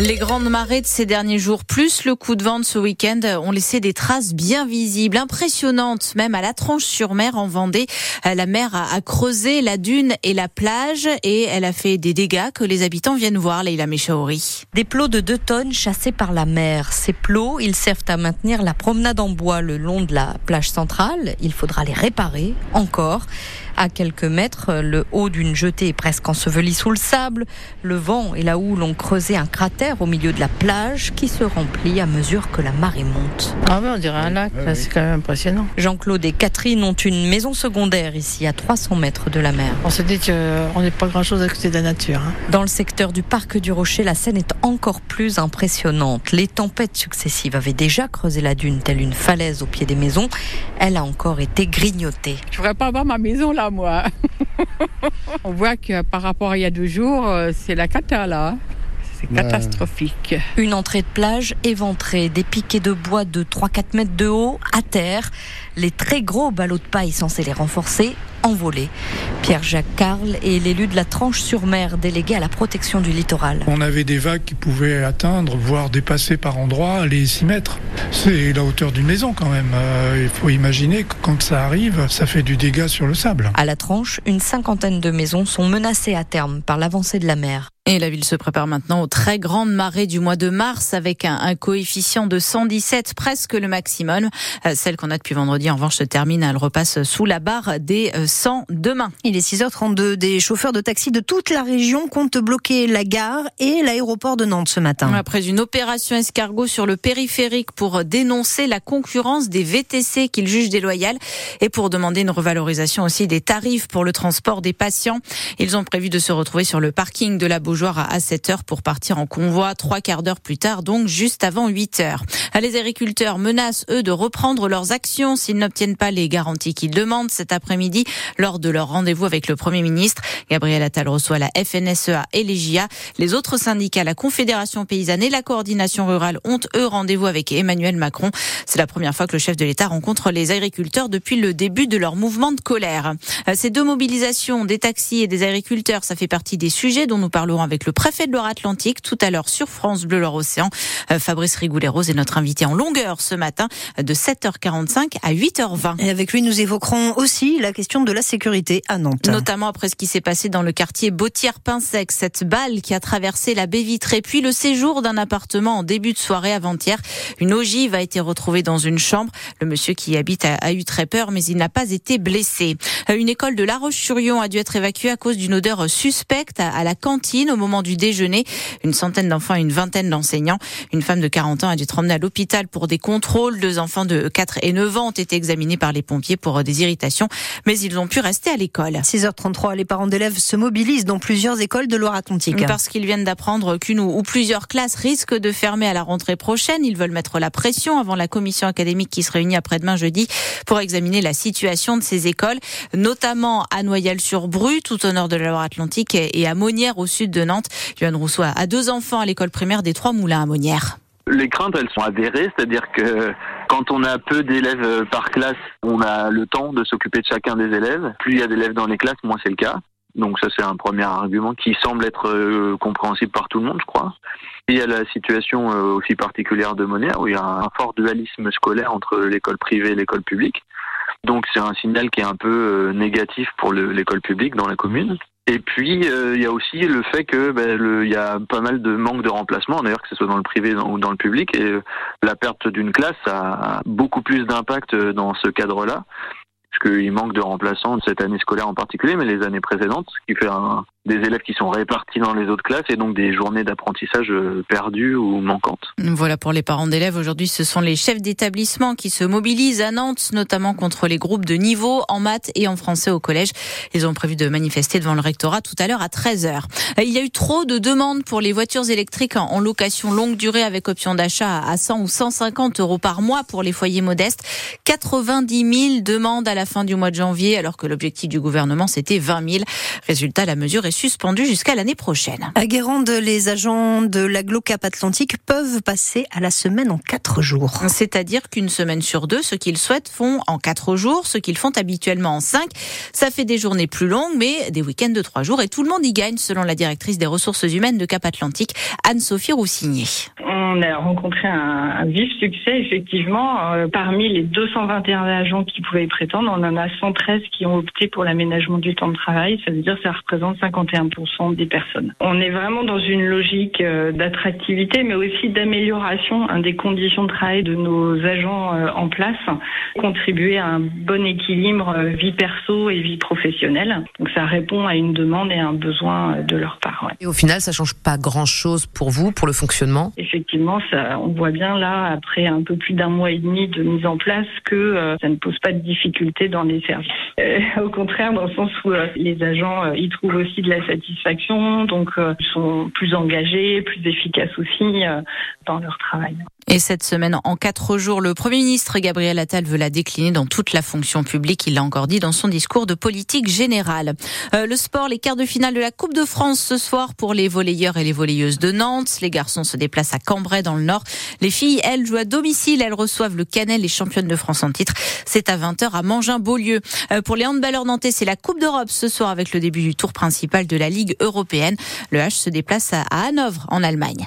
Les grandes marées de ces derniers jours, plus le coup de vent de ce week-end, ont laissé des traces bien visibles, impressionnantes, même à la Tranche-sur-Mer en Vendée. La mer a creusé la dune et la plage et elle a fait des dégâts que les habitants viennent voir, Leila Méchaori. Des plots de 2 tonnes chassés par la mer. Ces plots, ils servent à maintenir la promenade en bois le long de la plage centrale. Il faudra les réparer encore. À quelques mètres, le haut d'une jetée est presque enseveli sous le sable. Le vent et la houle ont creusé un cratère au milieu de la plage qui se remplit à mesure que la marée monte. Ah oui, on dirait un lac, c'est quand même impressionnant. Jean-Claude et Catherine ont une maison secondaire ici à 300 mètres de la mer. On se dit qu'on n'est pas grand-chose à côté de la nature. Hein. Dans le secteur du parc du Rocher, la scène est encore plus impressionnante. Les tempêtes successives avaient déjà creusé la dune telle une falaise au pied des maisons. Elle a encore été grignotée. Je voudrais pas avoir ma maison là moi. On voit que par rapport à il y a deux jours, euh, c'est la cata là. C'est catastrophique. Une entrée de plage éventrée, des piquets de bois de 3-4 mètres de haut à terre, les très gros ballots de paille censés les renforcer envolés. Pierre-Jacques Carl est l'élu de la Tranche-sur-Mer, délégué à la protection du littoral. On avait des vagues qui pouvaient atteindre, voire dépasser par endroits les 6 mètres. C'est la hauteur d'une maison quand même. Euh, il faut imaginer que quand ça arrive, ça fait du dégât sur le sable. À la Tranche, une cinquantaine de maisons sont menacées à terme par l'avancée de la mer. Et la ville se prépare maintenant aux très grandes marées du mois de mars avec un, un coefficient de 117, presque le maximum. Euh, celle qu'on a depuis vendredi, en revanche, se termine. Elle repasse sous la barre des 100 euh, demain. Il est 6h32. Des chauffeurs de taxi de toute la région comptent bloquer la gare et l'aéroport de Nantes ce matin. Après une opération escargot sur le périphérique pour dénoncer la concurrence des VTC qu'ils jugent déloyale et pour demander une revalorisation aussi des tarifs pour le transport des patients. Ils ont prévu de se retrouver sur le parking de la Beaujoire à 7 heures pour partir en convoi trois quarts d'heure plus tard, donc juste avant 8 heures. Les agriculteurs menacent, eux, de reprendre leurs actions s'ils n'obtiennent pas les garanties qu'ils demandent cet après-midi lors de leur rendez-vous avec le Premier ministre. Gabriel Attal reçoit la FNSEA et les JA. Les autres syndicats, la Confédération paysanne et la coordination rurale ont, eux, rendez-vous avec Emmanuel Macron. C'est la première fois que le chef de l'État rencontre les agriculteurs depuis le début de leur mouvement de colère. Ces deux mobilisations des taxis et des agriculteurs, ça fait partie des sujets dont nous parlerons avec le préfet de Loire-Atlantique tout à l'heure sur France Bleu Loire-Océan. Euh, Fabrice Rigoulet-Rose est notre invité en longueur ce matin de 7h45 à 8h20. Et avec lui, nous évoquerons aussi la question de la sécurité à Nantes. Notamment après ce qui s'est passé dans le quartier Bautière-Pinsec, cette balle qui a traversé la baie vitrée, puis le séjour d'un appartement en début de soirée avant-hier. Une ogive a été retrouvée dans une chambre. Le monsieur qui y habite a, a eu très peur, mais il n'a pas été blessé. Euh, une école de La Roche-sur-Yon a dû être évacuée à cause d'une odeur suspecte à la cantine au moment du déjeuner. Une centaine d'enfants et une vingtaine d'enseignants. Une femme de 40 ans a dû être emmenée à l'hôpital pour des contrôles. Deux enfants de 4 et 9 ans ont été examinés par les pompiers pour des irritations, mais ils ont pu rester à l'école. 6h33, les parents d'élèves se mobilisent dans plusieurs écoles de Loire-Atlantique. Parce qu'ils viennent d'apprendre qu'une ou plusieurs classes risquent de fermer à la rentrée prochaine. Ils veulent mettre la pression avant la commission académique qui se réunit après-demain jeudi pour examiner la situation de ces écoles, notamment à Noyal-sur-Bru, tout au nord de la Loire-Atlantique, et à Monnières, au sud de Nantes. Rousseau a deux enfants à l'école primaire des Trois Moulins à Monnières. Les craintes, elles sont avérées, c'est-à-dire que quand on a peu d'élèves par classe, on a le temps de s'occuper de chacun des élèves. Plus il y a d'élèves dans les classes, moins c'est le cas. Donc ça, c'est un premier argument qui semble être euh, compréhensible par tout le monde, je crois. Il y a la situation euh, aussi particulière de Monnières, où il y a un fort dualisme scolaire entre l'école privée et l'école publique. Donc c'est un signal qui est un peu euh, négatif pour l'école publique dans la commune. Et puis il y a aussi le fait que ben, y a pas mal de manque de remplacement, d'ailleurs que ce soit dans le privé ou dans le public, et la perte d'une classe a beaucoup plus d'impact dans ce cadre-là parce qu'il manque de remplaçants de cette année scolaire en particulier, mais les années précédentes, ce qui fait un, des élèves qui sont répartis dans les autres classes et donc des journées d'apprentissage euh, perdues ou manquantes. Voilà pour les parents d'élèves. Aujourd'hui, ce sont les chefs d'établissement qui se mobilisent à Nantes, notamment contre les groupes de niveau en maths et en français au collège. Ils ont prévu de manifester devant le rectorat tout à l'heure à 13h. Il y a eu trop de demandes pour les voitures électriques en location longue durée avec option d'achat à 100 ou 150 euros par mois pour les foyers modestes. 90 000 demandes à la la fin du mois de janvier, alors que l'objectif du gouvernement c'était 20 000. Résultat, la mesure est suspendue jusqu'à l'année prochaine. À Guérande, les agents de l'Agglo-Cap Atlantique peuvent passer à la semaine en quatre jours. C'est-à-dire qu'une semaine sur deux, ce qu'ils souhaitent font en quatre jours, ce qu'ils font habituellement en cinq. Ça fait des journées plus longues, mais des week-ends de trois jours, et tout le monde y gagne, selon la directrice des ressources humaines de Cap Atlantique, Anne-Sophie Roussigné. On a rencontré un, un vif succès, effectivement. Euh, parmi les 221 agents qui pouvaient y prétendre, on en a 113 qui ont opté pour l'aménagement du temps de travail. Ça veut dire que ça représente 51% des personnes. On est vraiment dans une logique euh, d'attractivité, mais aussi d'amélioration hein, des conditions de travail de nos agents euh, en place, contribuer à un bon équilibre euh, vie perso et vie professionnelle. Donc ça répond à une demande et un besoin de leur part. Ouais. Et au final, ça change pas grand-chose pour vous, pour le fonctionnement? Effectivement, ça, on voit bien là, après un peu plus d'un mois et demi de mise en place, que euh, ça ne pose pas de dans les services. Euh, au contraire, dans le sens où euh, les agents y trouvent aussi de la satisfaction, donc ils sont plus engagés, plus efficaces aussi dans leur travail. Et cette semaine, en quatre jours, le Premier ministre Gabriel Attal veut la décliner dans toute la fonction publique. Il l'a encore dit dans son discours de politique générale. Euh, le sport, les quarts de finale de la Coupe de France ce soir pour les volleyeurs et les volleyeuses de Nantes. Les garçons se déplacent à Cambrai dans le Nord. Les filles, elles, jouent à domicile. Elles reçoivent le Canel, les championnes de France en titre. C'est à 20h à Mangin-Beaulieu. Euh, pour les handballeurs nantais, c'est la Coupe d'Europe ce soir avec le début du tour principal de la Ligue européenne. Le H se déplace à Hanovre en Allemagne.